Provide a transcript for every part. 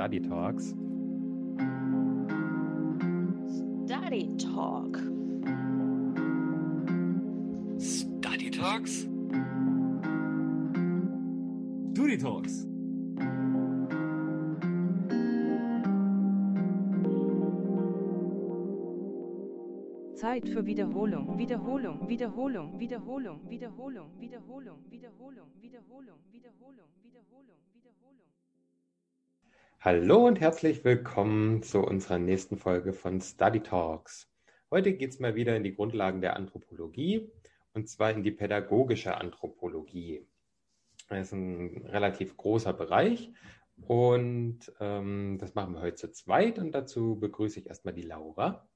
Study Talks. Study Talk. Study Talks? Study Talks. Zeit für Wiederholung, Wiederholung, Wiederholung, Wiederholung, Wiederholung, Wiederholung, Wiederholung, Wiederholung, Wiederholung, Wiederholung, Wiederholung. Hallo und herzlich willkommen zu unserer nächsten Folge von Study Talks. Heute geht es mal wieder in die Grundlagen der Anthropologie und zwar in die pädagogische Anthropologie. Das ist ein relativ großer Bereich und ähm, das machen wir heute zu zweit und dazu begrüße ich erstmal die Laura.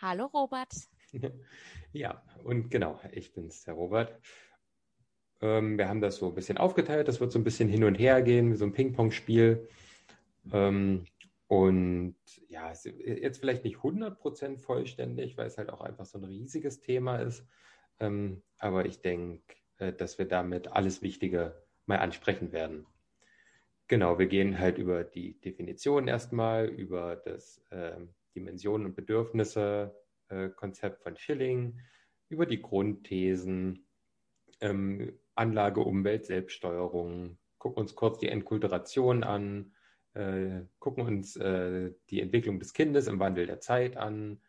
Hallo Robert. Ja, und genau, ich bin's, der Robert. Ähm, wir haben das so ein bisschen aufgeteilt, das wird so ein bisschen hin und her gehen, wie so ein Ping-Pong-Spiel. Ähm, und ja, jetzt vielleicht nicht 100% vollständig, weil es halt auch einfach so ein riesiges Thema ist. Ähm, aber ich denke, äh, dass wir damit alles Wichtige mal ansprechen werden. Genau, wir gehen halt über die Definition erstmal, über das äh, Dimensionen und Bedürfnisse äh, Konzept von Schilling, über die Grundthesen, ähm, Anlage, Umwelt, Selbststeuerung, gucken uns kurz die Enkulturation an, äh, gucken uns äh, die Entwicklung des Kindes im Wandel der Zeit an.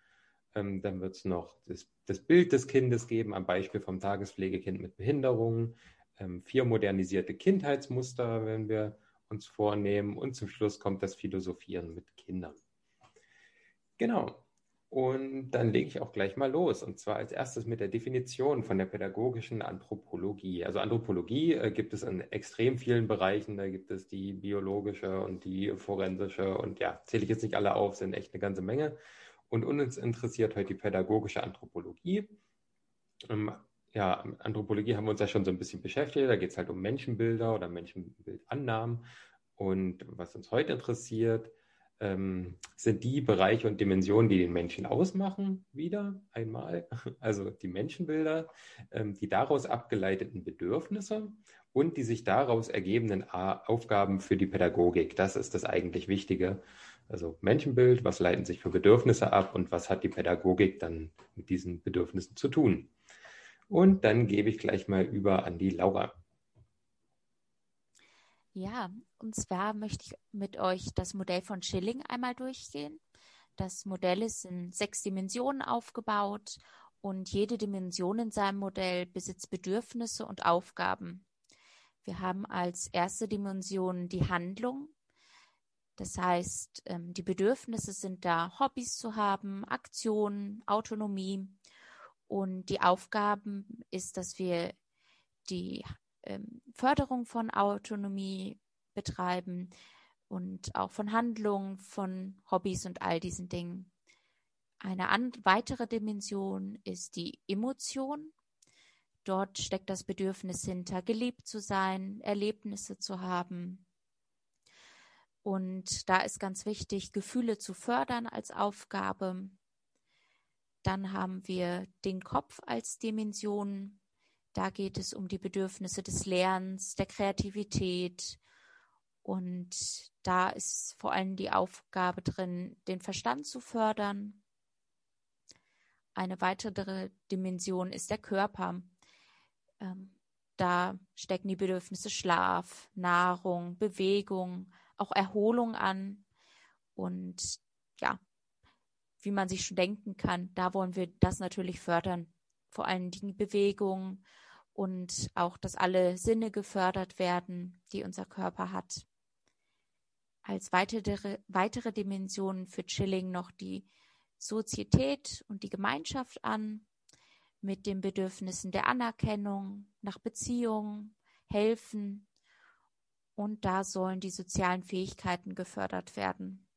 Ähm, dann wird es noch das, das, Bild des Kindes geben, am Beispiel vom Tagespflegekind mit Behinderung. Ähm, vier modernisierte Kindheitsmuster, wenn wir uns vornehmen. Und zum Schluss kommt das Philosophieren mit Kindern. Genau. Und dann lege ich auch gleich mal los. Und zwar als erstes mit der Definition von der pädagogischen Anthropologie. Also Anthropologie äh, gibt es in extrem vielen Bereichen. Da gibt es die biologische und die forensische. Und ja, zähle ich jetzt nicht alle auf, sind echt eine ganze Menge. Und uns interessiert heute die pädagogische Anthropologie. Ähm, ja, Anthropologie haben wir uns ja schon so ein bisschen beschäftigt. Da geht es halt um Menschenbilder oder Menschenbildannahmen. Und was uns heute interessiert, ähm, sind die Bereiche und Dimensionen, die den Menschen ausmachen, wieder einmal, also die Menschenbilder, ähm, die daraus abgeleiteten Bedürfnisse und die sich daraus ergebenden Aufgaben für die Pädagogik. Das ist das eigentlich Wichtige. Also Menschenbild, was leiten sich für Bedürfnisse ab und was hat die Pädagogik dann mit diesen Bedürfnissen zu tun? Und dann gebe ich gleich mal über an die Laura. Ja, und zwar möchte ich mit euch das Modell von Schilling einmal durchgehen. Das Modell ist in sechs Dimensionen aufgebaut und jede Dimension in seinem Modell besitzt Bedürfnisse und Aufgaben. Wir haben als erste Dimension die Handlung. Das heißt, ähm, die Bedürfnisse sind da, Hobbys zu haben, Aktionen, Autonomie. Und die Aufgaben ist, dass wir die ähm, Förderung von Autonomie betreiben und auch von Handlungen, von Hobbys und all diesen Dingen. Eine weitere Dimension ist die Emotion. Dort steckt das Bedürfnis hinter, geliebt zu sein, Erlebnisse zu haben. Und da ist ganz wichtig, Gefühle zu fördern als Aufgabe. Dann haben wir den Kopf als Dimension. Da geht es um die Bedürfnisse des Lernens, der Kreativität. Und da ist vor allem die Aufgabe drin, den Verstand zu fördern. Eine weitere Dimension ist der Körper. Ähm, da stecken die Bedürfnisse Schlaf, Nahrung, Bewegung, auch Erholung an. Und ja, wie man sich schon denken kann, da wollen wir das natürlich fördern. Vor allen Dingen Bewegung und auch, dass alle Sinne gefördert werden, die unser Körper hat. Als weitere, weitere Dimension für Chilling noch die Sozietät und die Gemeinschaft an, mit den Bedürfnissen der Anerkennung, nach Beziehung, helfen. Und da sollen die sozialen Fähigkeiten gefördert werden.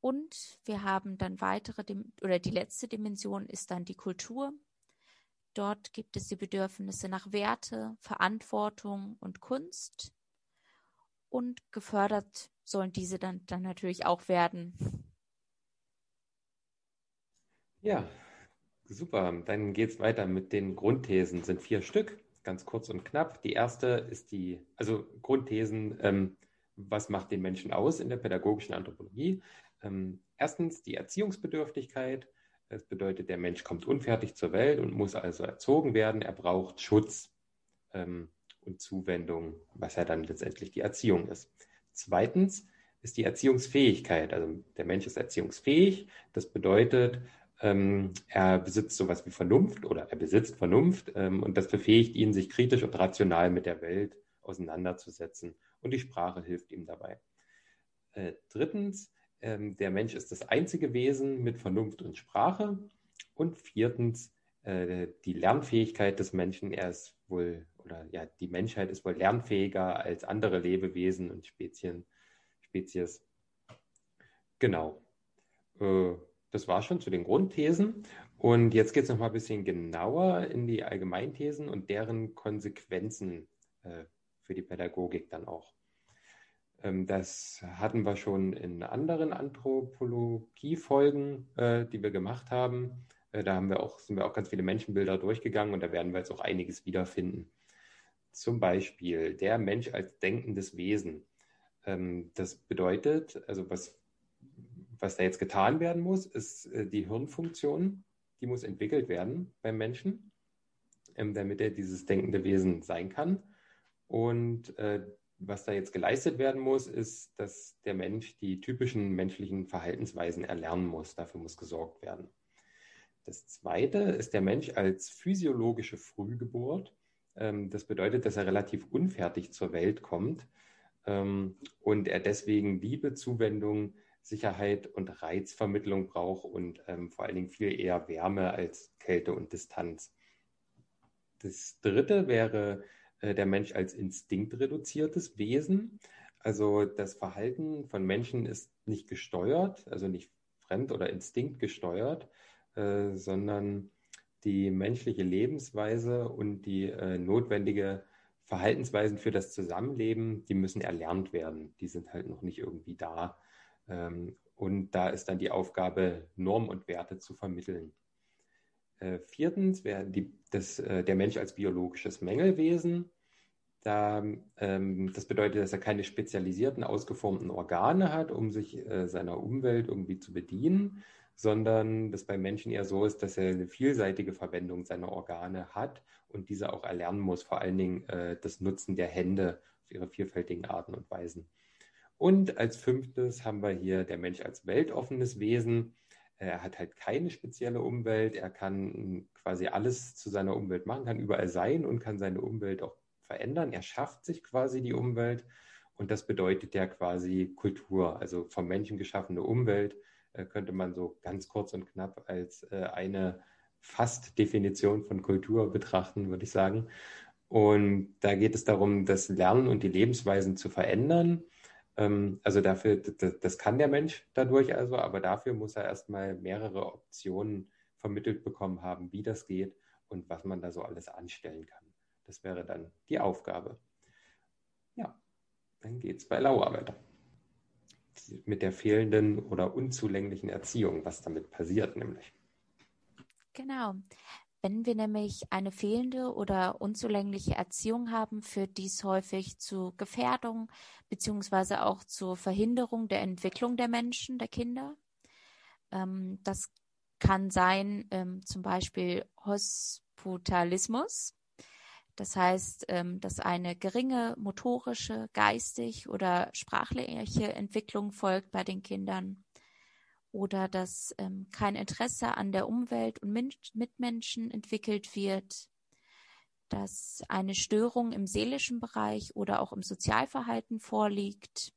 Und wir haben dann weitere, oder die letzte Dimension ist dann die Kultur. Dort gibt es die Bedürfnisse nach Werte, Verantwortung und Kunst. Und gefördert sollen diese dann, dann natürlich auch werden. Ja, super. Dann geht es weiter mit den Grundthesen. Sind vier Stück, ganz kurz und knapp. Die erste ist die, also Grundthesen ähm, was macht den Menschen aus in der pädagogischen Anthropologie? Ähm, erstens die Erziehungsbedürftigkeit. Das bedeutet, der Mensch kommt unfertig zur Welt und muss also erzogen werden. Er braucht Schutz ähm, und Zuwendung, was ja dann letztendlich die Erziehung ist. Zweitens ist die Erziehungsfähigkeit. Also der Mensch ist erziehungsfähig. Das bedeutet, ähm, er besitzt sowas wie Vernunft oder er besitzt Vernunft ähm, und das befähigt ihn, sich kritisch und rational mit der Welt auseinanderzusetzen. Und die Sprache hilft ihm dabei. Äh, drittens, ähm, der Mensch ist das einzige Wesen mit Vernunft und Sprache. Und viertens, äh, die Lernfähigkeit des Menschen. Er ist wohl, oder ja, die Menschheit ist wohl lernfähiger als andere Lebewesen und Spezien, Spezies. Genau. Äh, das war schon zu den Grundthesen. Und jetzt geht es noch mal ein bisschen genauer in die Allgemeinthesen und deren Konsequenzen äh, für die Pädagogik dann auch. Ähm, das hatten wir schon in anderen Anthropologiefolgen, äh, die wir gemacht haben. Äh, da haben wir auch, sind wir auch ganz viele Menschenbilder durchgegangen und da werden wir jetzt auch einiges wiederfinden. Zum Beispiel der Mensch als denkendes Wesen. Ähm, das bedeutet, also was was da jetzt getan werden muss, ist äh, die Hirnfunktion, die muss entwickelt werden beim Menschen, ähm, damit er dieses denkende Wesen sein kann. Und äh, was da jetzt geleistet werden muss, ist, dass der Mensch die typischen menschlichen Verhaltensweisen erlernen muss. Dafür muss gesorgt werden. Das Zweite ist der Mensch als physiologische Frühgeburt. Ähm, das bedeutet, dass er relativ unfertig zur Welt kommt ähm, und er deswegen Liebe, Zuwendung, Sicherheit und Reizvermittlung braucht und ähm, vor allen Dingen viel eher Wärme als Kälte und Distanz. Das dritte wäre äh, der Mensch als instinktreduziertes Wesen. Also das Verhalten von Menschen ist nicht gesteuert, also nicht fremd oder instinktgesteuert, äh, sondern die menschliche Lebensweise und die äh, notwendige Verhaltensweisen für das Zusammenleben, die müssen erlernt werden. Die sind halt noch nicht irgendwie da. Ähm, und da ist dann die Aufgabe, Normen und Werte zu vermitteln. Äh, viertens wäre die, das, äh, der Mensch als biologisches Mängelwesen. Da, ähm, das bedeutet, dass er keine spezialisierten, ausgeformten Organe hat, um sich äh, seiner Umwelt irgendwie zu bedienen, sondern dass beim Menschen eher so ist, dass er eine vielseitige Verwendung seiner Organe hat und diese auch erlernen muss, vor allen Dingen äh, das Nutzen der Hände auf ihre vielfältigen Arten und Weisen. Und als fünftes haben wir hier der Mensch als weltoffenes Wesen. Er hat halt keine spezielle Umwelt. Er kann quasi alles zu seiner Umwelt machen, kann überall sein und kann seine Umwelt auch verändern. Er schafft sich quasi die Umwelt. Und das bedeutet ja quasi Kultur, also vom Menschen geschaffene Umwelt, äh, könnte man so ganz kurz und knapp als äh, eine Fast-Definition von Kultur betrachten, würde ich sagen. Und da geht es darum, das Lernen und die Lebensweisen zu verändern also dafür, das, kann der Mensch dadurch also, aber dafür muss er erstmal mehrere Optionen vermittelt bekommen haben, wie das geht und was man da so alles anstellen kann. Das wäre dann die Aufgabe. Ja, dann geht es bei Lauer weiter. Mit der fehlenden oder unzulänglichen Erziehung, was damit passiert nämlich. Genau. Wenn wir nämlich eine fehlende oder unzulängliche Erziehung haben, führt dies häufig zu Gefährdung beziehungsweise auch zur Verhinderung der Entwicklung der Menschen, der Kinder. Ähm, das kann sein ähm, zum Beispiel Hospitalismus. Das heißt, ähm, dass eine geringe motorische, geistig oder sprachliche Entwicklung folgt bei den Kindern oder dass ähm, kein Interesse an der Umwelt und Mitmenschen entwickelt wird, dass eine Störung im seelischen Bereich oder auch im Sozialverhalten vorliegt.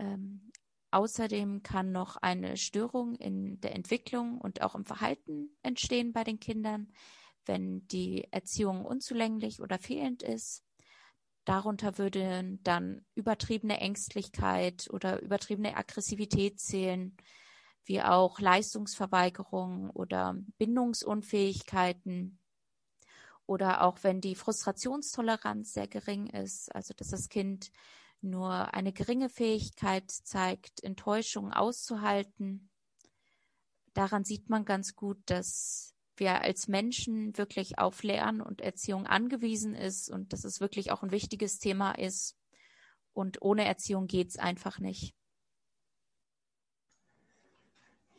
Ähm, außerdem kann noch eine Störung in der Entwicklung und auch im Verhalten entstehen bei den Kindern, wenn die Erziehung unzulänglich oder fehlend ist. Darunter würde dann übertriebene Ängstlichkeit oder übertriebene Aggressivität zählen, wie auch Leistungsverweigerung oder Bindungsunfähigkeiten oder auch wenn die Frustrationstoleranz sehr gering ist, also dass das Kind nur eine geringe Fähigkeit zeigt, Enttäuschungen auszuhalten. Daran sieht man ganz gut, dass wir als Menschen wirklich auf Lernen und Erziehung angewiesen ist und dass es wirklich auch ein wichtiges Thema ist. Und ohne Erziehung geht es einfach nicht.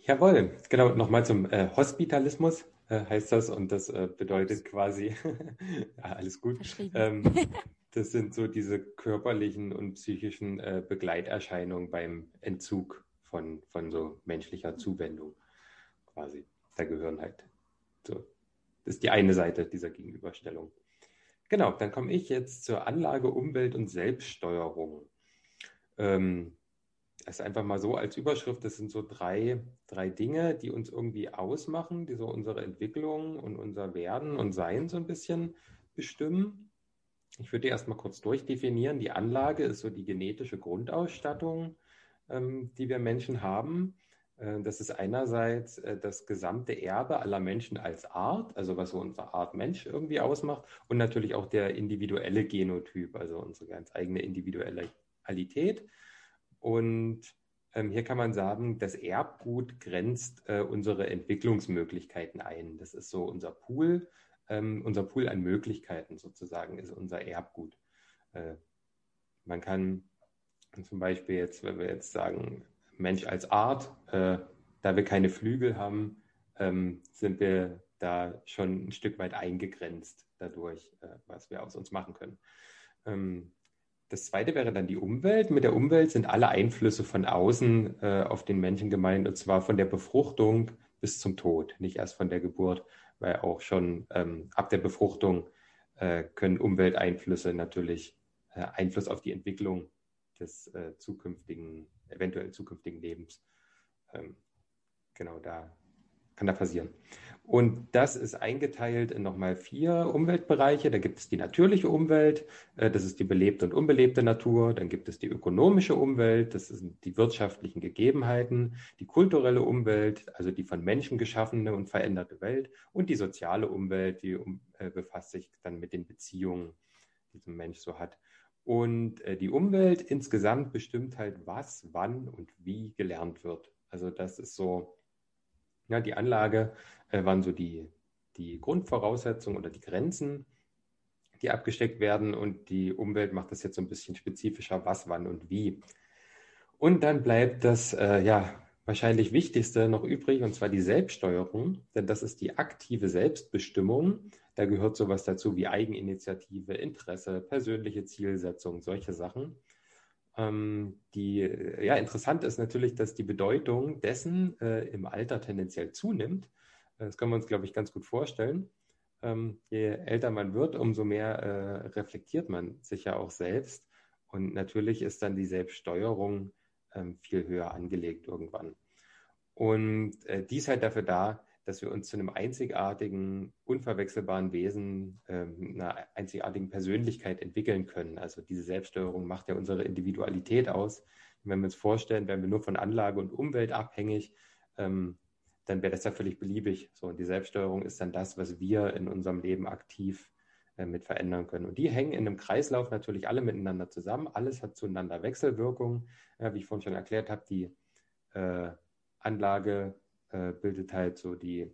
Jawohl, genau, nochmal zum äh, Hospitalismus äh, heißt das und das äh, bedeutet quasi, ja, alles gut, ähm, das sind so diese körperlichen und psychischen äh, Begleiterscheinungen beim Entzug von, von so menschlicher Zuwendung quasi. Da gehören halt so, das ist die eine Seite dieser Gegenüberstellung. Genau, dann komme ich jetzt zur Anlage, Umwelt und Selbststeuerung. Ähm, das ist einfach mal so als Überschrift, das sind so drei, drei Dinge, die uns irgendwie ausmachen, die so unsere Entwicklung und unser Werden und Sein so ein bisschen bestimmen. Ich würde erstmal kurz durchdefinieren. Die Anlage ist so die genetische Grundausstattung, ähm, die wir Menschen haben. Äh, das ist einerseits äh, das gesamte Erbe aller Menschen als Art, also was so unsere Art Mensch irgendwie ausmacht, und natürlich auch der individuelle Genotyp, also unsere ganz eigene Individualität. Und ähm, hier kann man sagen, das Erbgut grenzt äh, unsere Entwicklungsmöglichkeiten ein. Das ist so unser Pool, ähm, unser Pool an Möglichkeiten sozusagen ist unser Erbgut. Man kann zum Beispiel jetzt, wenn wir jetzt sagen, Mensch als Art, äh, da wir keine Flügel haben, ähm, sind wir da schon ein Stück weit eingegrenzt dadurch, äh, was wir aus uns machen können. Ähm, das zweite wäre dann die Umwelt. Mit der Umwelt sind alle Einflüsse von außen äh, auf den Menschen gemeint, und zwar von der Befruchtung bis zum Tod, nicht erst von der Geburt, weil auch schon ähm, ab der Befruchtung äh, können Umwelteinflüsse natürlich äh, Einfluss auf die Entwicklung des äh, zukünftigen, eventuell zukünftigen Lebens. Ähm, genau da kann da passieren. Und das ist eingeteilt in nochmal vier Umweltbereiche. Da gibt es die natürliche Umwelt, äh, das ist die belebte und unbelebte Natur. Dann gibt es die ökonomische Umwelt, das sind die wirtschaftlichen Gegebenheiten, die kulturelle Umwelt, also die von Menschen geschaffene und veränderte Welt. Und die soziale Umwelt, die äh, befasst sich dann mit den Beziehungen, die so ein Mensch so hat. Und äh, die Umwelt insgesamt bestimmt halt, was, wann und wie gelernt wird. Also das ist so ja, die Anlage äh, waren so die, die Grundvoraussetzungen oder die Grenzen, die abgesteckt werden und die Umwelt macht das jetzt so ein bisschen spezifischer, was, wann und wie. Und dann bleibt das äh, ja wahrscheinlich Wichtigste noch übrig, und zwar die Selbststeuerung, denn das ist die aktive Selbstbestimmung. Da gehört sowas dazu wie Eigeninitiative, Interesse, persönliche Zielsetzung, solche Sachen. Ähm, die, äh, ja, interessant ist natürlich, dass die Bedeutung dessen äh, im Alter tendenziell zunimmt. Äh, das können wir uns, glaube ich, ganz gut vorstellen. Ähm, je älter man wird, umso mehr äh, reflektiert man sich ja auch selbst. Und natürlich ist dann die Selbststeuerung ähm, viel höher angelegt irgendwann. Und äh, dies halt dafür da, dass wir uns zu einem einzigartigen, unverwechselbaren Wesen, ähm, einer einzigartigen Persönlichkeit entwickeln können. Also diese Selbststeuerung macht ja unsere Individualität aus. Und wenn wir uns vorstellen, wären wir nur von Anlage und Umwelt abhängig, ähm, dann wäre das ja völlig beliebig. So, und die Selbststeuerung ist dann das, was wir in unserem Leben aktiv äh, mit verändern können. Und die hängen in einem Kreislauf natürlich alle miteinander zusammen. Alles hat zueinander Wechselwirkungen. Ja, wie ich vorhin schon erklärt habe, die äh, Anlage äh, bildet halt so die,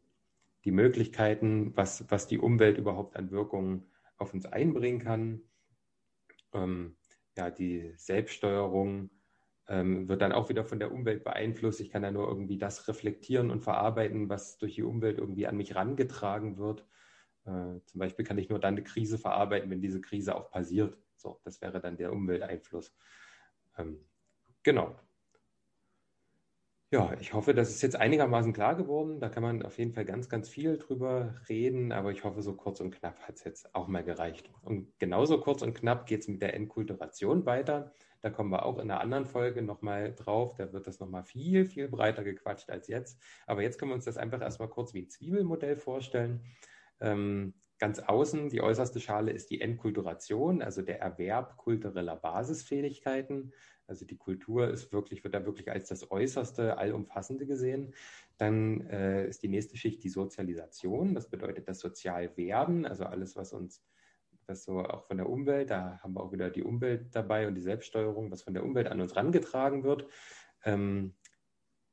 die Möglichkeiten, was, was die Umwelt überhaupt an Wirkungen auf uns einbringen kann. Ähm, ja, die Selbststeuerung ähm, wird dann auch wieder von der Umwelt beeinflusst. Ich kann da nur irgendwie das reflektieren und verarbeiten, was durch die Umwelt irgendwie an mich rangetragen wird. Äh, zum Beispiel kann ich nur dann eine Krise verarbeiten, wenn diese Krise auch passiert. So, das wäre dann der Umwelteinfluss. Ähm, genau. Ja, ich hoffe, das ist jetzt einigermaßen klar geworden. Da kann man auf jeden Fall ganz, ganz viel drüber reden, aber ich hoffe, so kurz und knapp hat es jetzt auch mal gereicht. Und genauso kurz und knapp geht es mit der Entkulturation weiter. Da kommen wir auch in einer anderen Folge nochmal drauf. Da wird das nochmal viel, viel breiter gequatscht als jetzt. Aber jetzt können wir uns das einfach erstmal kurz wie ein Zwiebelmodell vorstellen. Ähm, ganz außen, die äußerste Schale ist die Entkulturation, also der Erwerb kultureller Basisfähigkeiten. Also die Kultur ist wirklich, wird da wirklich als das Äußerste, Allumfassende gesehen. Dann äh, ist die nächste Schicht die Sozialisation. Das bedeutet das Sozialwerden, also alles, was uns, was so auch von der Umwelt, da haben wir auch wieder die Umwelt dabei und die Selbststeuerung, was von der Umwelt an uns rangetragen wird. Ähm,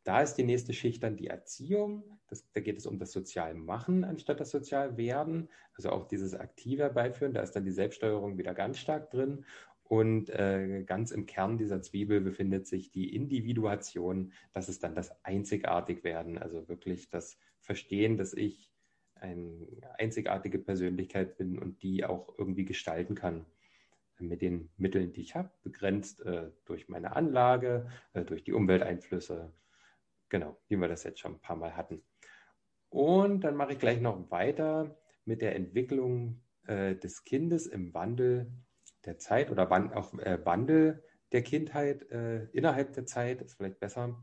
da ist die nächste Schicht dann die Erziehung. Das, da geht es um das Sozialmachen anstatt das Sozialwerden. Also auch dieses aktive Beiführen, da ist dann die Selbststeuerung wieder ganz stark drin. Und äh, ganz im Kern dieser Zwiebel befindet sich die Individuation, das ist dann das Einzigartigwerden, also wirklich das Verstehen, dass ich eine einzigartige Persönlichkeit bin und die auch irgendwie gestalten kann mit den Mitteln, die ich habe, begrenzt äh, durch meine Anlage, äh, durch die Umwelteinflüsse, genau, wie wir das jetzt schon ein paar Mal hatten. Und dann mache ich gleich noch weiter mit der Entwicklung äh, des Kindes im Wandel der Zeit oder auch äh, Wandel der Kindheit äh, innerhalb der Zeit, ist vielleicht besser.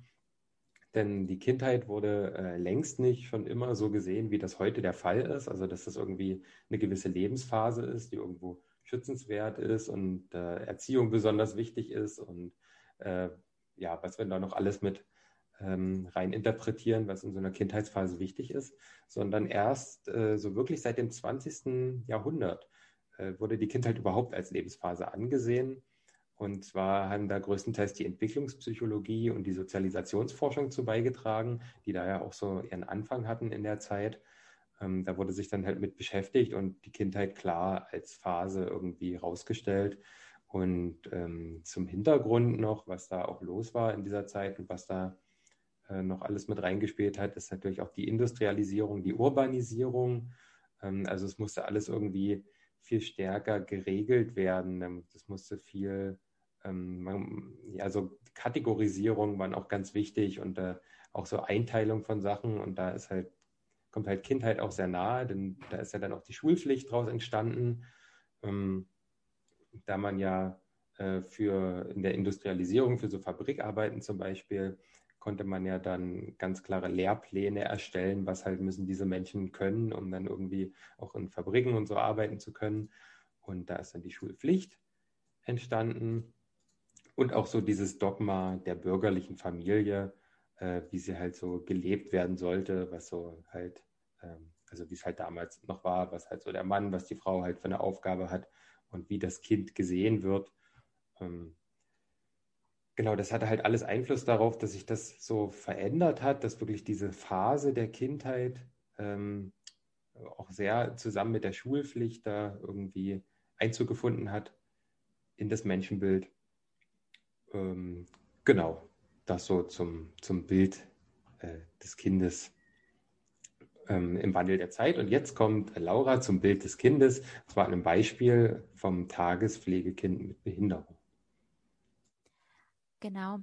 Denn die Kindheit wurde äh, längst nicht schon immer so gesehen, wie das heute der Fall ist. Also, dass das irgendwie eine gewisse Lebensphase ist, die irgendwo schützenswert ist und äh, Erziehung besonders wichtig ist und äh, ja, was wir da noch alles mit ähm, rein interpretieren, was in so einer Kindheitsphase wichtig ist, sondern erst äh, so wirklich seit dem 20. Jahrhundert äh, wurde die Kindheit überhaupt als Lebensphase angesehen. Und zwar haben da größtenteils die Entwicklungspsychologie und die Sozialisationsforschung zu beigetragen, die da ja auch so ihren Anfang hatten in der Zeit. Ähm, da wurde sich dann halt mit beschäftigt und die Kindheit klar als Phase irgendwie rausgestellt. Und ähm, zum Hintergrund noch, was da auch los war in dieser Zeit und was da noch alles mit reingespielt hat, ist natürlich auch die Industrialisierung, die Urbanisierung. Ähm, also es musste alles irgendwie viel stärker geregelt werden. Ähm, das musste viel, also Kategorisierung waren auch ganz wichtig und äh, auch so Einteilung von Sachen. Und da ist halt, kommt halt Kindheit auch sehr nahe, denn da ist ja dann auch die Schulpflicht draus entstanden. Da man ja äh, für in der Industrialisierung, für so Fabrikarbeiten zum Beispiel, konnte man ja dann ganz klare Lehrpläne erstellen, was halt müssen diese Menschen können, um dann irgendwie auch in Fabriken und so arbeiten zu können. Und da ist dann die Schulpflicht entstanden und auch so dieses Dogma der bürgerlichen Familie, äh, wie sie halt so gelebt werden sollte, was so halt, ähm, also wie es halt damals noch war, was halt so der Mann, was die Frau halt für eine Aufgabe hat und wie das Kind gesehen wird. Ähm, Genau, das hatte halt alles Einfluss darauf, dass sich das so verändert hat, dass wirklich diese Phase der Kindheit ähm, auch sehr zusammen mit der Schulpflicht da irgendwie Einzug gefunden hat in das Menschenbild. Ähm, genau, das so zum, zum Bild äh, des Kindes ähm, im Wandel der Zeit. Und jetzt kommt Laura zum Bild des Kindes, und zwar einem Beispiel vom Tagespflegekind mit Behinderung. Genau.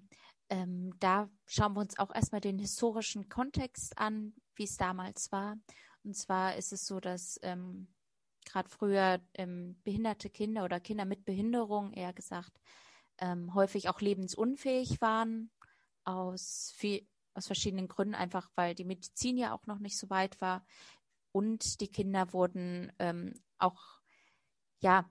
Ähm, da schauen wir uns auch erstmal den historischen Kontext an, wie es damals war. Und zwar ist es so, dass ähm, gerade früher ähm, behinderte Kinder oder Kinder mit Behinderung, eher gesagt, ähm, häufig auch lebensunfähig waren, aus, viel, aus verschiedenen Gründen, einfach weil die Medizin ja auch noch nicht so weit war. Und die Kinder wurden ähm, auch ja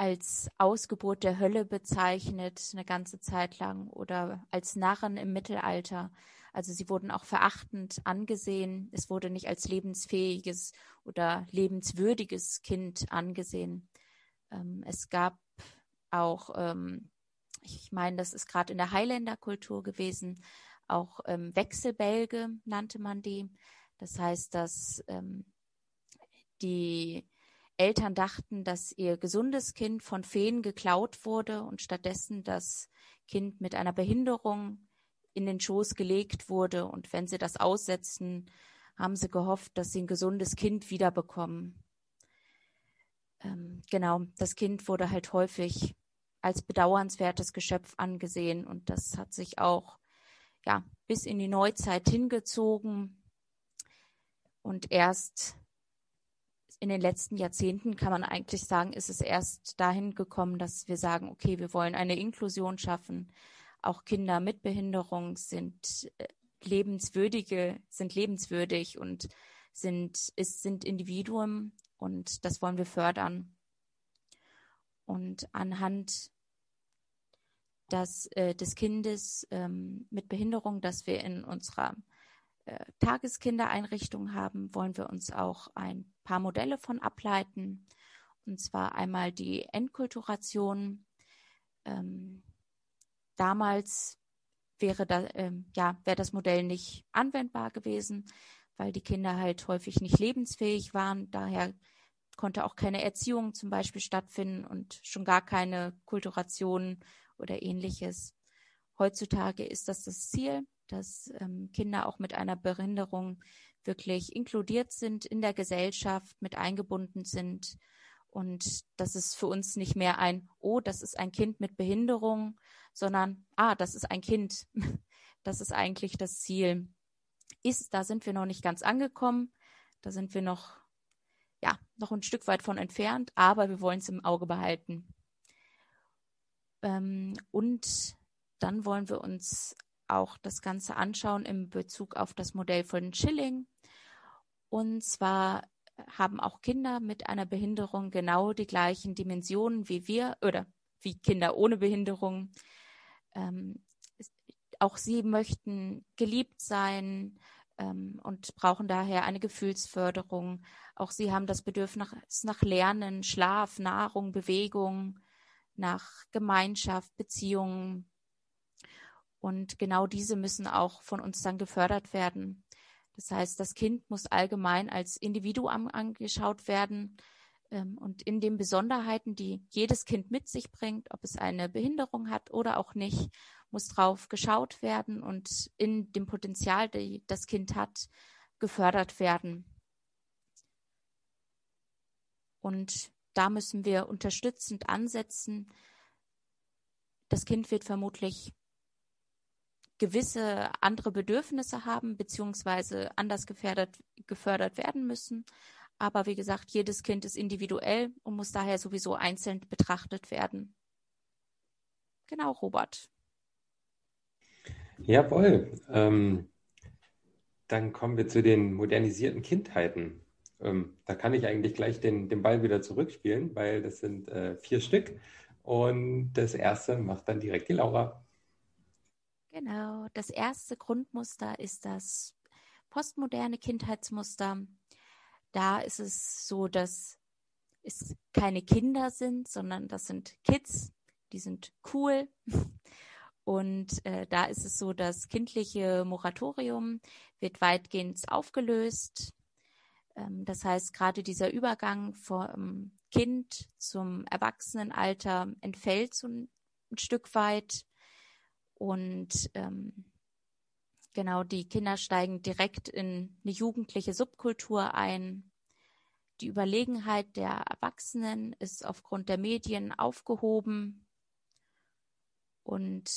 als Ausgeburt der Hölle bezeichnet, eine ganze Zeit lang, oder als Narren im Mittelalter. Also sie wurden auch verachtend angesehen. Es wurde nicht als lebensfähiges oder lebenswürdiges Kind angesehen. Ähm, es gab auch, ähm, ich meine, das ist gerade in der Highlander-Kultur gewesen, auch ähm, Wechselbälge nannte man die. Das heißt, dass ähm, die Eltern dachten, dass ihr gesundes Kind von Feen geklaut wurde und stattdessen das Kind mit einer Behinderung in den Schoß gelegt wurde. Und wenn sie das aussetzten, haben sie gehofft, dass sie ein gesundes Kind wiederbekommen. Ähm, genau, das Kind wurde halt häufig als bedauernswertes Geschöpf angesehen und das hat sich auch ja bis in die Neuzeit hingezogen und erst in den letzten Jahrzehnten kann man eigentlich sagen, ist es erst dahin gekommen, dass wir sagen, okay, wir wollen eine Inklusion schaffen. Auch Kinder mit Behinderung sind äh, lebenswürdige, sind lebenswürdig und sind, ist, sind Individuen und das wollen wir fördern. Und anhand das, äh, des Kindes ähm, mit Behinderung, das wir in unserer äh, Tageskindereinrichtung haben, wollen wir uns auch ein paar Modelle von ableiten. Und zwar einmal die Enkulturation. Ähm, damals wäre, da, ähm, ja, wäre das Modell nicht anwendbar gewesen, weil die Kinder halt häufig nicht lebensfähig waren. Daher konnte auch keine Erziehung zum Beispiel stattfinden und schon gar keine Kulturation oder ähnliches. Heutzutage ist das das Ziel, dass ähm, Kinder auch mit einer Behinderung wirklich inkludiert sind in der Gesellschaft, mit eingebunden sind. Und das ist für uns nicht mehr ein, oh, das ist ein Kind mit Behinderung, sondern, ah, das ist ein Kind. Das ist eigentlich das Ziel. Ist, da sind wir noch nicht ganz angekommen. Da sind wir noch, ja, noch ein Stück weit von entfernt, aber wir wollen es im Auge behalten. Ähm, und dann wollen wir uns auch das Ganze anschauen im Bezug auf das Modell von Schilling. Und zwar haben auch Kinder mit einer Behinderung genau die gleichen Dimensionen wie wir oder wie Kinder ohne Behinderung. Ähm, auch sie möchten geliebt sein ähm, und brauchen daher eine Gefühlsförderung. Auch sie haben das Bedürfnis nach Lernen, Schlaf, Nahrung, Bewegung, nach Gemeinschaft, Beziehungen. Und genau diese müssen auch von uns dann gefördert werden. Das heißt, das Kind muss allgemein als Individuum angeschaut werden ähm, und in den Besonderheiten, die jedes Kind mit sich bringt, ob es eine Behinderung hat oder auch nicht, muss drauf geschaut werden und in dem Potenzial, das das Kind hat, gefördert werden. Und da müssen wir unterstützend ansetzen. Das Kind wird vermutlich gewisse andere Bedürfnisse haben, beziehungsweise anders gefördert, gefördert werden müssen. Aber wie gesagt, jedes Kind ist individuell und muss daher sowieso einzeln betrachtet werden. Genau, Robert. Jawohl. Ähm, dann kommen wir zu den modernisierten Kindheiten. Ähm, da kann ich eigentlich gleich den, den Ball wieder zurückspielen, weil das sind äh, vier Stück. Und das erste macht dann direkt die Laura. Genau, das erste Grundmuster ist das postmoderne Kindheitsmuster. Da ist es so, dass es keine Kinder sind, sondern das sind Kids, die sind cool. Und äh, da ist es so, das kindliche Moratorium wird weitgehend aufgelöst. Ähm, das heißt, gerade dieser Übergang vom Kind zum Erwachsenenalter entfällt so ein, ein Stück weit. Und ähm, genau, die Kinder steigen direkt in eine jugendliche Subkultur ein. Die Überlegenheit der Erwachsenen ist aufgrund der Medien aufgehoben. Und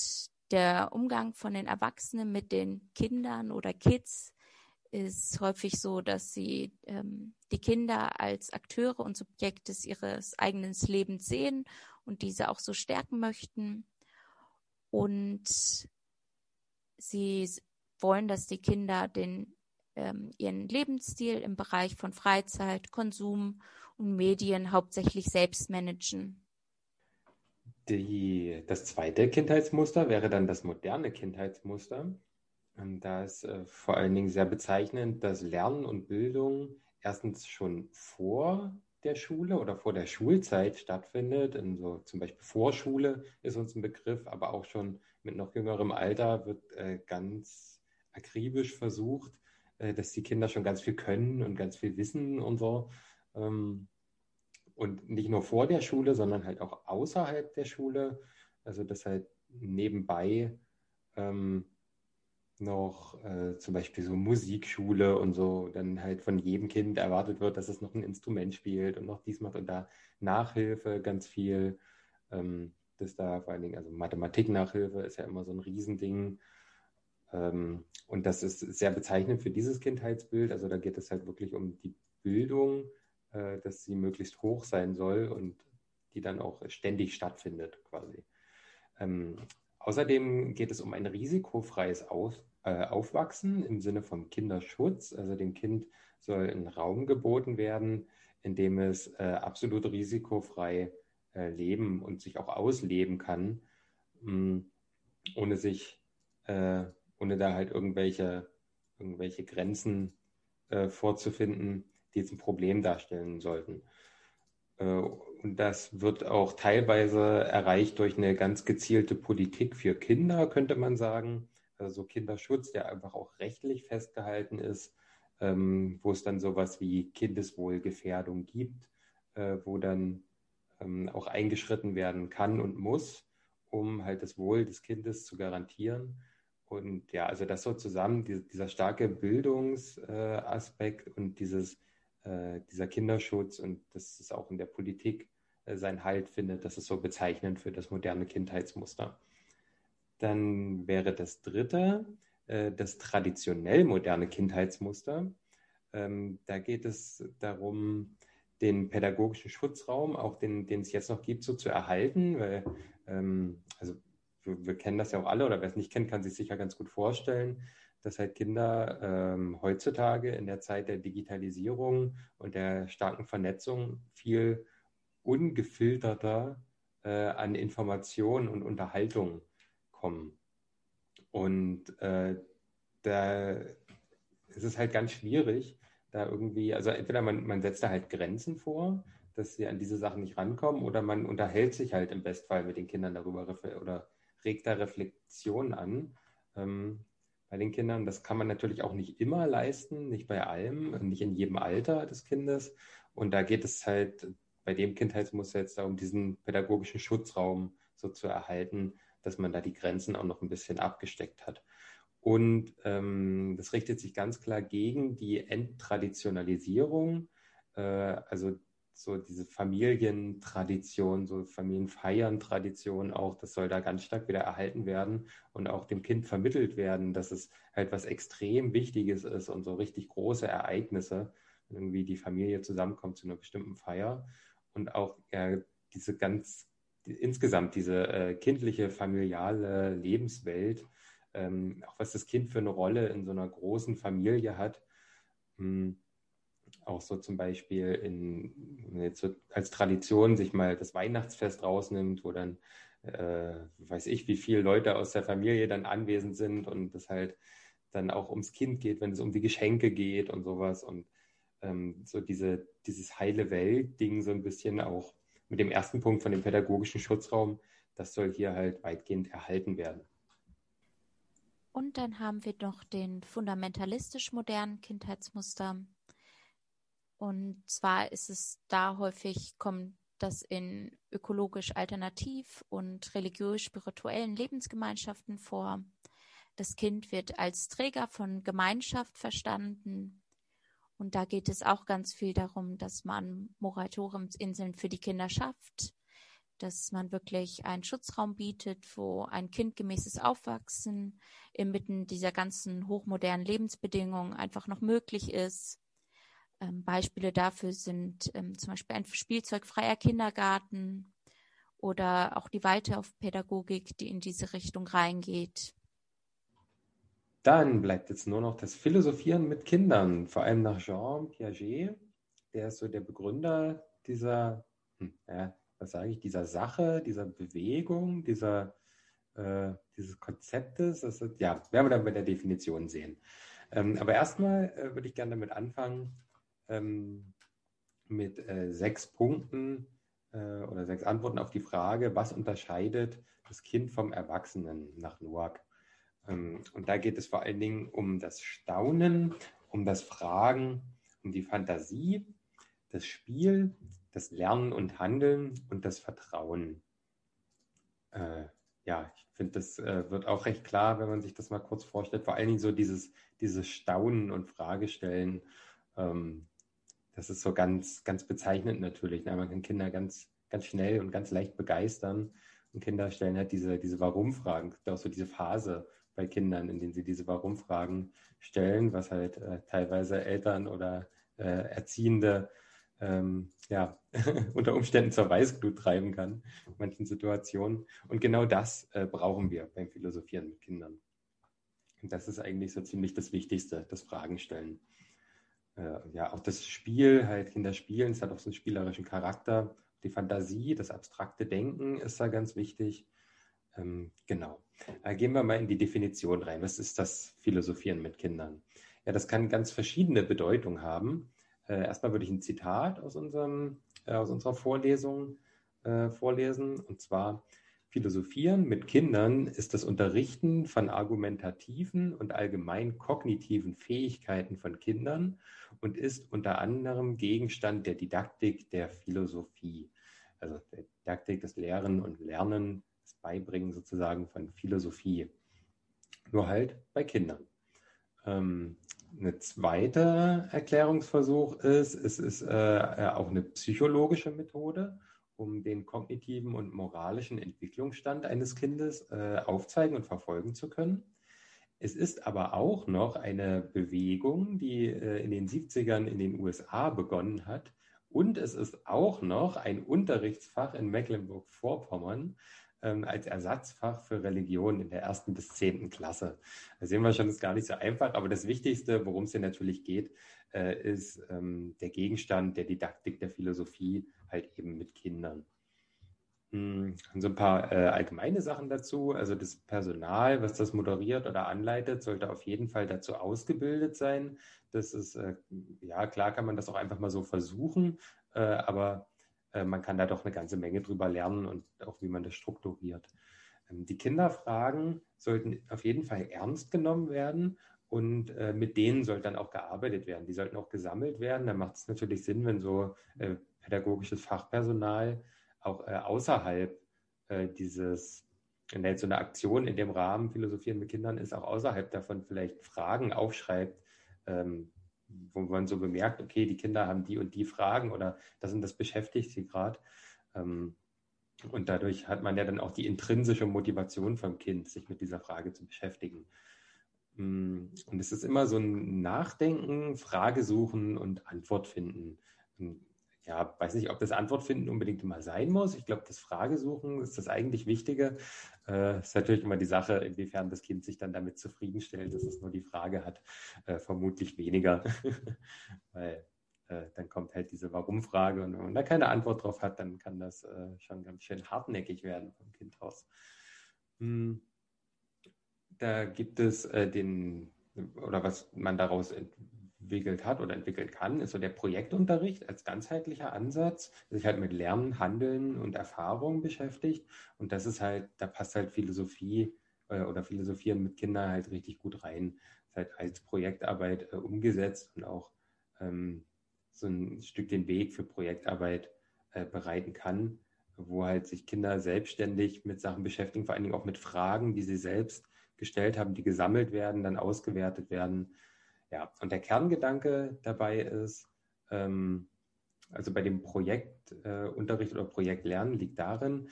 der Umgang von den Erwachsenen mit den Kindern oder Kids ist häufig so, dass sie ähm, die Kinder als Akteure und Subjekte ihres eigenen Lebens sehen und diese auch so stärken möchten. Und sie wollen, dass die Kinder den, ähm, ihren Lebensstil im Bereich von Freizeit, Konsum und Medien hauptsächlich selbst managen. Die, das zweite Kindheitsmuster wäre dann das moderne Kindheitsmuster. Da ist äh, vor allen Dingen sehr bezeichnend, dass Lernen und Bildung erstens schon vor der Schule oder vor der Schulzeit stattfindet. In so zum Beispiel Vorschule ist uns ein Begriff, aber auch schon mit noch jüngerem Alter wird äh, ganz akribisch versucht, äh, dass die Kinder schon ganz viel können und ganz viel wissen und so. Ähm, und nicht nur vor der Schule, sondern halt auch außerhalb der Schule. Also dass halt nebenbei ähm, noch äh, zum Beispiel so Musikschule und so, dann halt von jedem Kind erwartet wird, dass es noch ein Instrument spielt und noch dies macht und da Nachhilfe ganz viel. Ähm, das da vor allen Dingen, also Mathematik-Nachhilfe ist ja immer so ein Riesending. Ähm, und das ist sehr bezeichnend für dieses Kindheitsbild. Also da geht es halt wirklich um die Bildung, äh, dass sie möglichst hoch sein soll und die dann auch ständig stattfindet quasi. Ähm, Außerdem geht es um ein risikofreies Auf, äh, Aufwachsen im Sinne von Kinderschutz. Also dem Kind soll ein Raum geboten werden, in dem es äh, absolut risikofrei äh, leben und sich auch ausleben kann, mh, mm, ohne sich, äh, ohne da halt irgendwelche, irgendwelche Grenzen äh, vorzufinden, die jetzt ein Problem darstellen sollten. Und das wird auch teilweise erreicht durch eine ganz gezielte Politik für Kinder, könnte man sagen. Also Kinderschutz, der einfach auch rechtlich festgehalten ist, ähm, wo es dann sowas wie Kindeswohlgefährdung gibt äh, wo dann ähm, auch eingeschritten werden kann und muss, um halt das Wohl des Kindes zu garantieren. Und ja, also das so zusammen, die, dieser starke Bildungsaspekt äh, und dieses, äh, dieser Kinderschutz und das ist auch in der Politik seinen Halt findet, das ist so bezeichnend für das moderne Kindheitsmuster. Dann wäre das dritte, äh, das traditionell moderne Kindheitsmuster. Ähm, da geht es darum, den pädagogischen Schutzraum, auch den, den es jetzt noch gibt, so zu erhalten, weil ähm, also wir, wir, kennen das ja auch alle oder wer es nicht kennt, kann sich sicher ganz gut vorstellen, dass halt Kinder ähm, heutzutage in der Zeit der Digitalisierung und der starken Vernetzung viel ungefilterter äh, an Informationen und Unterhaltung kommen. Und äh, da ist es halt ganz schwierig, da irgendwie, also entweder man, man setzt da halt Grenzen vor, dass sie an diese Sachen nicht rankommen, oder man unterhält sich halt im Bestfall mit den Kindern darüber oder regt da Reflexion an. Ähm, bei den Kindern, das kann man natürlich auch nicht immer leisten, nicht bei allem, nicht in jedem Alter des Kindes. Und da geht es halt bei dem Kindheitsmuster jetzt darum, diesen pädagogischen Schutzraum so zu erhalten, dass man da die Grenzen auch noch ein bisschen abgesteckt hat. Und ähm, das richtet sich ganz klar gegen die Enttraditionalisierung, äh, also so diese Familientradition, so Familienfeiern-Tradition auch, das soll da ganz stark wieder erhalten werden und auch dem Kind vermittelt werden, dass es halt was extrem Wichtiges ist und so richtig große Ereignisse, irgendwie die Familie zusammenkommt zu einer bestimmten Feier und auch ja, diese ganz, die, insgesamt diese äh, kindliche, familiale Lebenswelt, ähm, auch was das Kind für eine Rolle in so einer großen Familie hat. Hm, auch so zum Beispiel in, jetzt so als Tradition sich mal das Weihnachtsfest rausnimmt, wo dann äh, weiß ich, wie viele Leute aus der Familie dann anwesend sind und das halt dann auch ums Kind geht, wenn es um die Geschenke geht und sowas und ähm, so diese, dieses heile Welt-Ding so ein bisschen auch mit dem ersten Punkt von dem pädagogischen Schutzraum, das soll hier halt weitgehend erhalten werden. Und dann haben wir noch den fundamentalistisch modernen Kindheitsmuster. Und zwar ist es da häufig, kommt das in ökologisch alternativ und religiös-spirituellen Lebensgemeinschaften vor. Das Kind wird als Träger von Gemeinschaft verstanden. Und da geht es auch ganz viel darum, dass man Moratoriumsinseln für die Kinder schafft, dass man wirklich einen Schutzraum bietet, wo ein kindgemäßes Aufwachsen inmitten dieser ganzen hochmodernen Lebensbedingungen einfach noch möglich ist. Ähm, Beispiele dafür sind ähm, zum Beispiel ein spielzeugfreier Kindergarten oder auch die Weiteraufpädagogik, die in diese Richtung reingeht. Dann bleibt jetzt nur noch das Philosophieren mit Kindern, vor allem nach Jean Piaget. Der ist so der Begründer dieser, hm, ja, was sage ich, dieser Sache, dieser Bewegung, dieser, äh, dieses Konzeptes. Das ist, ja, werden wir dann bei der Definition sehen. Ähm, aber erstmal äh, würde ich gerne damit anfangen, ähm, mit äh, sechs Punkten äh, oder sechs Antworten auf die Frage, was unterscheidet das Kind vom Erwachsenen nach Noack. Ähm, und da geht es vor allen Dingen um das Staunen, um das Fragen, um die Fantasie, das Spiel, das Lernen und Handeln und das Vertrauen. Äh, ja, ich finde, das äh, wird auch recht klar, wenn man sich das mal kurz vorstellt. Vor allen Dingen so dieses, dieses Staunen und Fragestellen. Ähm, das ist so ganz, ganz bezeichnend natürlich. Ne? Man kann Kinder ganz, ganz schnell und ganz leicht begeistern. Und Kinder stellen halt diese, diese Warum-Fragen. Auch so diese Phase, bei Kindern, in denen sie diese Warum-Fragen stellen, was halt äh, teilweise Eltern oder äh, Erziehende ähm, ja, unter Umständen zur Weißglut treiben kann in manchen Situationen. Und genau das äh, brauchen wir beim Philosophieren mit Kindern. Und das ist eigentlich so ziemlich das Wichtigste, das Fragen stellen. Äh, ja, auch das Spiel, halt Kinder spielen, es hat auch so einen spielerischen Charakter. Die Fantasie, das abstrakte Denken ist da ganz wichtig. Ähm, genau. Äh, gehen wir mal in die Definition rein. Was ist das Philosophieren mit Kindern? Ja, das kann ganz verschiedene Bedeutungen haben. Äh, erstmal würde ich ein Zitat aus, unserem, äh, aus unserer Vorlesung äh, vorlesen. Und zwar, Philosophieren mit Kindern ist das Unterrichten von argumentativen und allgemein kognitiven Fähigkeiten von Kindern und ist unter anderem Gegenstand der Didaktik der Philosophie. Also der Didaktik, das Lehren und Lernen, das Beibringen sozusagen von Philosophie. Nur halt bei Kindern. Ähm, eine zweite Erklärungsversuch ist, es ist äh, auch eine psychologische Methode um den kognitiven und moralischen Entwicklungsstand eines Kindes äh, aufzeigen und verfolgen zu können. Es ist aber auch noch eine Bewegung, die äh, in den 70ern in den USA begonnen hat. Und es ist auch noch ein Unterrichtsfach in Mecklenburg-Vorpommern ähm, als Ersatzfach für Religion in der ersten bis zehnten Klasse. Da sehen wir schon, ist gar nicht so einfach. Aber das Wichtigste, worum es hier natürlich geht, äh, ist ähm, der Gegenstand der Didaktik der Philosophie halt eben mit Kindern. Hm, so ein paar äh, allgemeine Sachen dazu. Also das Personal, was das moderiert oder anleitet, sollte auf jeden Fall dazu ausgebildet sein. Das ist, äh, ja, klar kann man das auch einfach mal so versuchen, äh, aber äh, man kann da doch eine ganze Menge drüber lernen und auch wie man das strukturiert. Ähm, die Kinderfragen sollten auf jeden Fall ernst genommen werden und äh, mit denen sollte dann auch gearbeitet werden. Die sollten auch gesammelt werden. Da macht es natürlich Sinn, wenn so äh, pädagogisches Fachpersonal auch außerhalb dieses, wenn jetzt so eine Aktion in dem Rahmen Philosophieren mit Kindern ist, auch außerhalb davon vielleicht Fragen aufschreibt, ähm, wo man so bemerkt, okay, die Kinder haben die und die Fragen oder das und das beschäftigt sie gerade. Ähm, und dadurch hat man ja dann auch die intrinsische Motivation vom Kind, sich mit dieser Frage zu beschäftigen. Mm, und es ist immer so ein Nachdenken, Frage suchen und Antwort finden ja, weiß nicht, ob das Antwort finden unbedingt immer sein muss. Ich glaube, das Fragesuchen ist das eigentlich Wichtige. Äh, ist natürlich immer die Sache, inwiefern das Kind sich dann damit zufriedenstellt, dass es nur die Frage hat. Äh, vermutlich weniger, weil äh, dann kommt halt diese Warum-Frage und wenn man da keine Antwort drauf hat, dann kann das äh, schon ganz schön hartnäckig werden vom Kind aus. Hm. Da gibt es äh, den, oder was man daraus entwickelt hat oder entwickeln kann, ist so der Projektunterricht als ganzheitlicher Ansatz, der sich halt mit Lernen, Handeln und Erfahrung beschäftigt. Und das ist halt, da passt halt Philosophie äh, oder Philosophieren mit Kindern halt richtig gut rein. Ist halt als Projektarbeit äh, umgesetzt und auch ähm, so ein Stück den Weg für Projektarbeit äh, bereiten kann, wo halt sich Kinder selbstständig mit Sachen beschäftigen, vor allen Dingen auch mit Fragen, die sie selbst gestellt haben, die gesammelt werden, dann ausgewertet werden ja, und der Kerngedanke dabei ist, ähm, also bei dem Projektunterricht äh, oder Projektlernen liegt darin,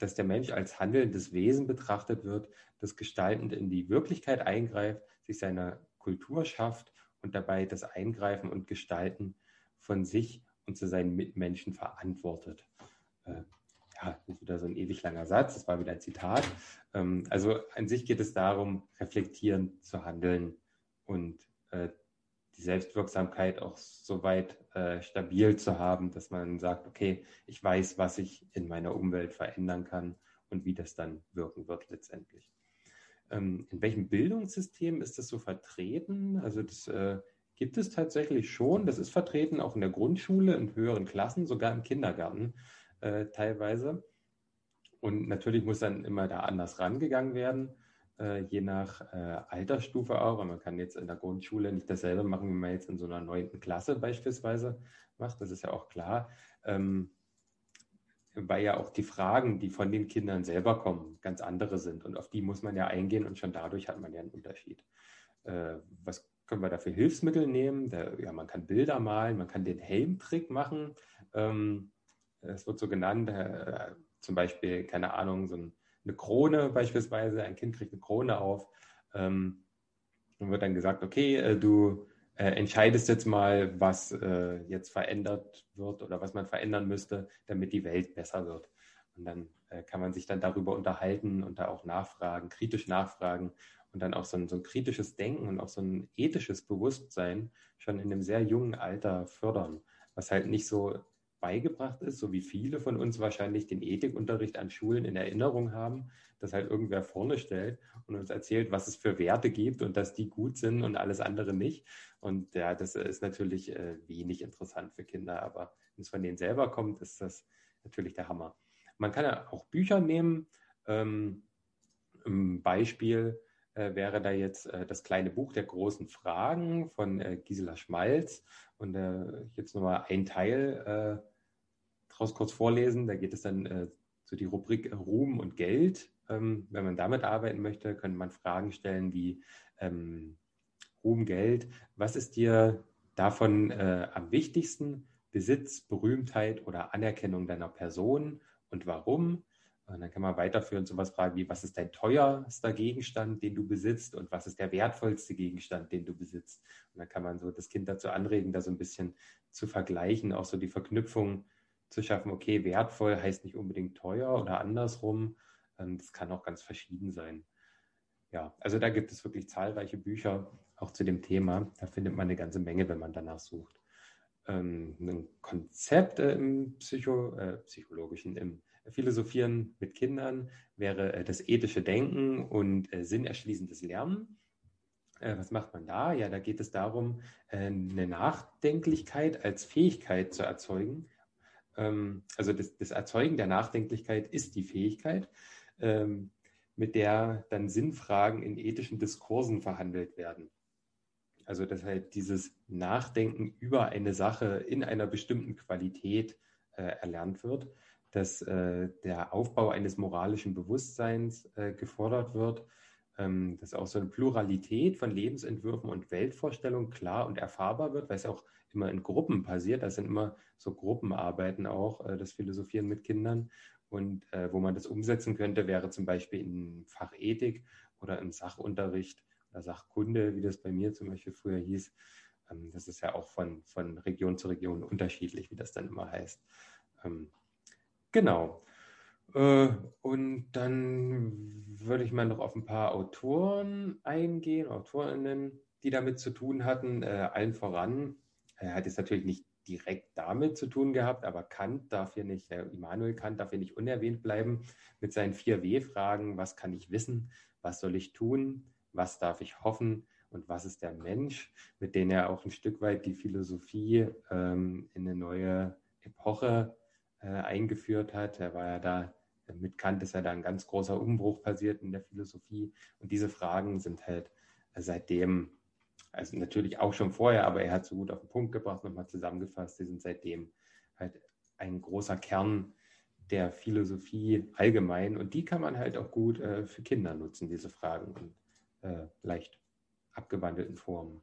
dass der Mensch als handelndes Wesen betrachtet wird, das gestaltend in die Wirklichkeit eingreift, sich seiner Kultur schafft und dabei das Eingreifen und Gestalten von sich und zu seinen Mitmenschen verantwortet. Äh, ja, das ist wieder so ein ewig langer Satz, das war wieder ein Zitat. Ähm, also an sich geht es darum, reflektierend zu handeln und die Selbstwirksamkeit auch so weit äh, stabil zu haben, dass man sagt, okay, ich weiß, was ich in meiner Umwelt verändern kann und wie das dann wirken wird letztendlich. Ähm, in welchem Bildungssystem ist das so vertreten? Also das äh, gibt es tatsächlich schon. Das ist vertreten auch in der Grundschule, in höheren Klassen, sogar im Kindergarten äh, teilweise. Und natürlich muss dann immer da anders rangegangen werden äh, je nach äh, Altersstufe auch. Und man kann jetzt in der Grundschule nicht dasselbe machen, wie man jetzt in so einer neunten Klasse beispielsweise macht. Das ist ja auch klar. Ähm, weil ja auch die Fragen, die von den Kindern selber kommen, ganz andere sind. Und auf die muss man ja eingehen und schon dadurch hat man ja einen Unterschied. Äh, was können wir da für Hilfsmittel nehmen? Ja, man kann Bilder malen, man kann den Helmtrick machen. Ähm, es wird so genannt, äh, zum Beispiel, keine Ahnung, so ein eine Krone beispielsweise, ein Kind kriegt eine Krone auf ähm, und wird dann gesagt, okay, äh, du äh, entscheidest jetzt mal, was äh, jetzt verändert wird oder was man verändern müsste, damit die Welt besser wird. Und dann äh, kann man sich dann darüber unterhalten und da auch nachfragen, kritisch nachfragen und dann auch so ein, so ein kritisches Denken und auch so ein ethisches Bewusstsein schon in einem sehr jungen Alter fördern, was halt nicht so beigebracht ist, so wie viele von uns wahrscheinlich den Ethikunterricht an Schulen in Erinnerung haben, dass halt irgendwer vorne stellt und uns erzählt, was es für Werte gibt und dass die gut sind und alles andere nicht. Und ja, das ist natürlich äh, wenig interessant für Kinder, aber wenn es von denen selber kommt, ist das natürlich der Hammer. Man kann ja auch Bücher nehmen, Ähm, ein Beispiel äh, wäre da jetzt äh, das kleine Buch der großen Fragen von äh, Gisela Schmalz. Und äh, jetzt nochmal ein Teil äh, daraus kurz vorlesen. Da geht es dann äh, zu die Rubrik Ruhm und Geld. Ähm, wenn man damit arbeiten möchte, könnte man Fragen stellen wie ähm, Ruhm, Geld. Was ist dir davon äh, am wichtigsten? Besitz, Berühmtheit oder Anerkennung deiner Person und warum? Und dann kann man weiterführen zu was fragen wie, was ist dein teuerster Gegenstand, den du besitzt und was ist der wertvollste Gegenstand, den du besitzt? Und dann kann man so das Kind dazu anregen, da so ein bisschen zu vergleichen, auch so die Verknüpfung zu schaffen, okay, wertvoll heißt nicht unbedingt teuer oder andersrum. Ähm, das kann auch ganz verschieden sein. Ja, also da gibt es wirklich zahlreiche Bücher auch zu dem Thema. Da findet man eine ganze Menge, wenn man danach sucht. Ähm, ein Konzept äh, im Psycho, äh, psychologischen, im Philosophieren mit Kindern wäre äh, das ethische Denken und äh, sinnerschließendes Lernen. Was macht man da? Ja, da geht es darum, eine Nachdenklichkeit als Fähigkeit zu erzeugen. Ähm, also das, das Erzeugen der Nachdenklichkeit ist die Fähigkeit, ähm, mit der dann Sinnfragen in ethischen Diskursen verhandelt werden. Also dass halt dieses Nachdenken über eine Sache in einer bestimmten Qualität äh, erlernt wird dass äh, der Aufbau eines moralischen Bewusstseins äh, gefordert wird, ähm, dass auch so eine Pluralität von Lebensentwürfen und Weltvorstellungen klar und erfahrbar wird, weil es auch immer in Gruppen passiert. Das sind immer so Gruppenarbeiten auch, äh, das Philosophieren mit Kindern. Und äh, wo man das umsetzen könnte, wäre zum Beispiel in Fach Ethik oder im Sachunterricht oder Sachkunde, wie das bei mir zum Beispiel früher hieß. Ähm, das ist ja auch von, von Region zu Region unterschiedlich, wie das dann immer heißt. Ähm, Genau. Äh, und dann würde ich mal noch auf ein paar Autoren eingehen, Autorinnen, die damit zu tun hatten. Äh, allen voran, er hat jetzt natürlich nicht direkt damit zu tun gehabt, aber Kant darf hier nicht, Herr Immanuel Kant darf hier nicht unerwähnt bleiben mit seinen vier W-Fragen. Was kann ich wissen? Was soll ich tun? Was darf ich hoffen? Und was ist der Mensch, mit dem er auch ein Stück weit die Philosophie ähm, in eine neue Epoche äh, eingeführt hat. Er war ja da, mit Kant ist ja da ein ganz großer Umbruch passiert in der Philosophie. Und diese Fragen sind halt äh, seitdem, also natürlich auch schon vorher, aber er hat so gut auf den Punkt gebracht, nochmal zusammengefasst, die sind seitdem halt ein großer Kern der Philosophie allgemein. Und die kann man halt auch gut äh, für Kinder nutzen, diese Fragen in äh, leicht abgewandelten Formen.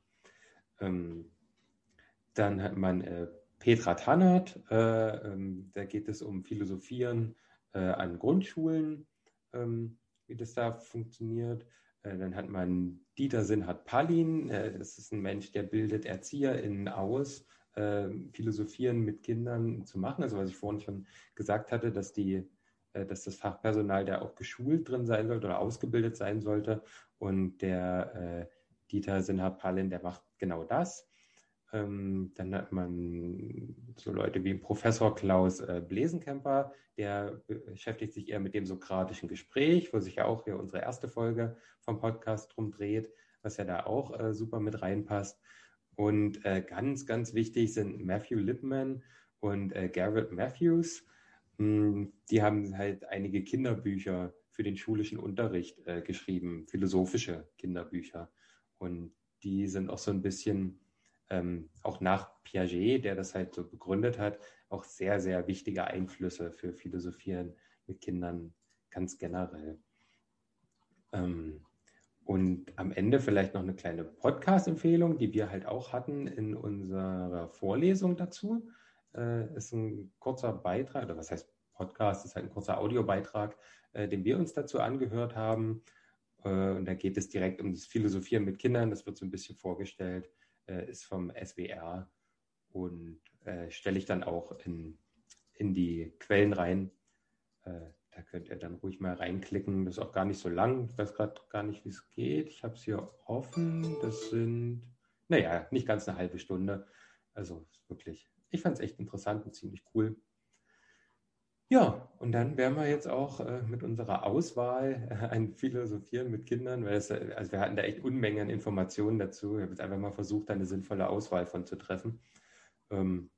Ähm, dann hat man äh, Petra Tannert, äh, ähm, da geht es um Philosophieren äh, an Grundschulen, ähm, wie das da funktioniert. Äh, dann hat man Dieter Sinhard Pallin, äh, das ist ein Mensch, der bildet ErzieherInnen aus, ähm, Philosophieren mit Kindern zu machen. Also was ich vorhin schon gesagt hatte, dass die äh, dass das Fachpersonal da auch geschult drin sein sollte oder ausgebildet sein sollte. Und der Dieter Sinhard Pallin, der macht genau das. Ähm, dann hat man so Leute wie Professor Klaus äh, Blesenkemper, der beschäftigt sich eher mit dem sokratischen Gespräch, wo sich ja auch hier unsere erste Folge vom Podcast drum dreht, was ja da auch äh, super mit reinpasst. Und äh, ganz, ganz wichtig sind Matthew Lipman und äh, Garrett Matthews. Hm, die haben halt einige Kinderbücher für den schulischen Unterricht äh, geschrieben, philosophische Kinderbücher. Und die sind auch so ein bisschen ähm, auch nach Piaget, der das halt so begründet hat, auch sehr, sehr wichtige Einflüsse für Philosophieren mit Kindern ganz generell. Ähm, und am Ende vielleicht noch eine kleine Podcast-Empfehlung, die wir halt auch hatten in unserer Vorlesung dazu. Äh, ist ein kurzer Beitrag, oder was heißt Podcast, ist halt ein kurzer Audiobeitrag, äh, den wir uns dazu angehört haben. Äh, und da geht es direkt um das Philosophieren mit Kindern. Das wird so ein bisschen vorgestellt äh, ist vom SWR und äh, stelle ich dann auch in, in die Quellen rein. Äh, da könnt ihr dann ruhig mal reinklicken. Das ist auch gar nicht so lang. Ich weiß gerade gar nicht, wie es geht. Ich habe es hier offen. Das sind, naja, nicht ganz eine halbe Stunde. Also wirklich, ich fand es echt interessant und ziemlich cool. Ja, und dann werden wir jetzt auch äh, mit unserer Auswahl äh, ein Philosophieren mit Kindern, weil es, äh, also wir hatten da echt Unmengen an Informationen dazu. Ich habe jetzt einfach mal versucht, da eine sinnvolle Auswahl von zu treffen. Ähm,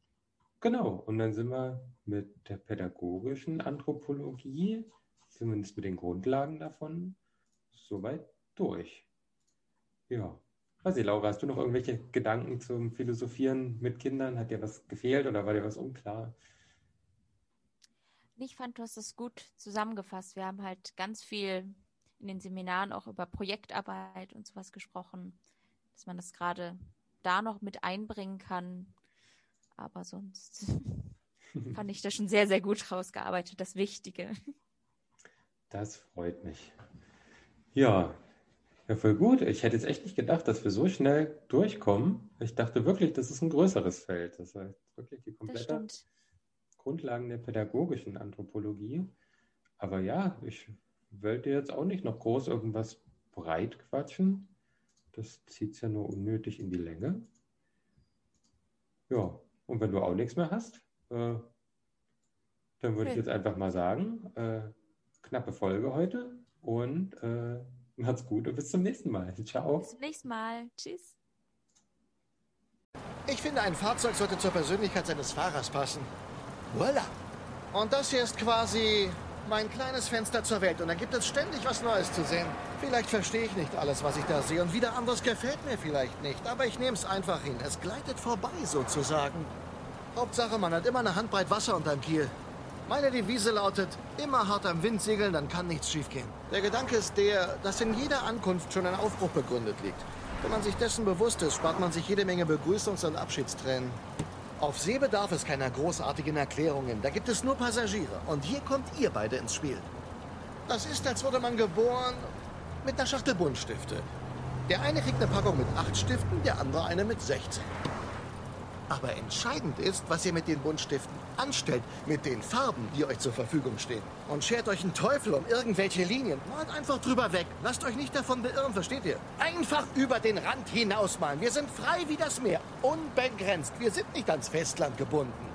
genau, und dann sind wir mit der pädagogischen Anthropologie zumindest mit den Grundlagen davon, soweit durch. Ja. Weiß ich, Laura, hast du noch irgendwelche Gedanken zum Philosophieren mit Kindern? Hat dir was gefehlt oder war dir was unklar? Ich fand, du hast es gut zusammengefasst. Wir haben halt ganz viel in den Seminaren auch über Projektarbeit und sowas gesprochen, dass man das gerade da noch mit einbringen kann. Aber sonst fand ich das schon sehr, sehr gut rausgearbeitet, das Wichtige. Das freut mich. Ja, ja, voll gut. Ich hätte jetzt echt nicht gedacht, dass wir so schnell durchkommen. Ich dachte wirklich, das ist ein größeres Feld. Das heißt wirklich die komplette Grundlagen der pädagogischen Anthropologie. Aber ja, ich wollte jetzt auch nicht noch groß irgendwas breit quatschen. Das zieht es ja nur unnötig in die Länge. Ja, und wenn du auch nichts mehr hast, äh, dann würde okay. ich jetzt einfach mal sagen, äh, knappe Folge heute und äh, macht's gut und bis zum nächsten Mal. Ciao. Bis zum nächsten Mal. Tschüss. Ich finde, ein Fahrzeug sollte zur Persönlichkeit seines Fahrers passen. Voila. Und das hier ist quasi mein kleines Fenster zur Welt und da gibt es ständig was Neues zu sehen. Vielleicht verstehe ich nicht alles, was ich da sehe und wieder anderes gefällt mir vielleicht nicht, aber ich nehme es einfach hin. Es gleitet vorbei sozusagen. Hauptsache, man hat immer eine Handbreit Wasser unterm Kiel. Meine Devise lautet, immer hart am Wind segeln, dann kann nichts schiefgehen. Der Gedanke ist der, dass in jeder Ankunft schon ein Aufbruch begründet liegt. Wenn man sich dessen bewusst ist, spart man sich jede Menge Begrüßungs- und Abschiedstränen. Auf See bedarf es keiner großartigen Erklärungen. Da gibt es nur Passagiere. Und hier kommt ihr beide ins Spiel. Das ist, als wurde man geboren mit einer Schachtel Buntstifte. Der eine kriegt eine Packung mit acht Stiften, der andere eine mit 16. Aber entscheidend ist, was ihr mit den Buntstiften anstellt, mit den Farben, die euch zur Verfügung stehen. Und schert euch einen Teufel um irgendwelche Linien. Malt einfach drüber weg. Lasst euch nicht davon beirren, versteht ihr? Einfach über den Rand hinausmalen. Wir sind frei wie das Meer. Unbegrenzt. Wir sind nicht ans Festland gebunden.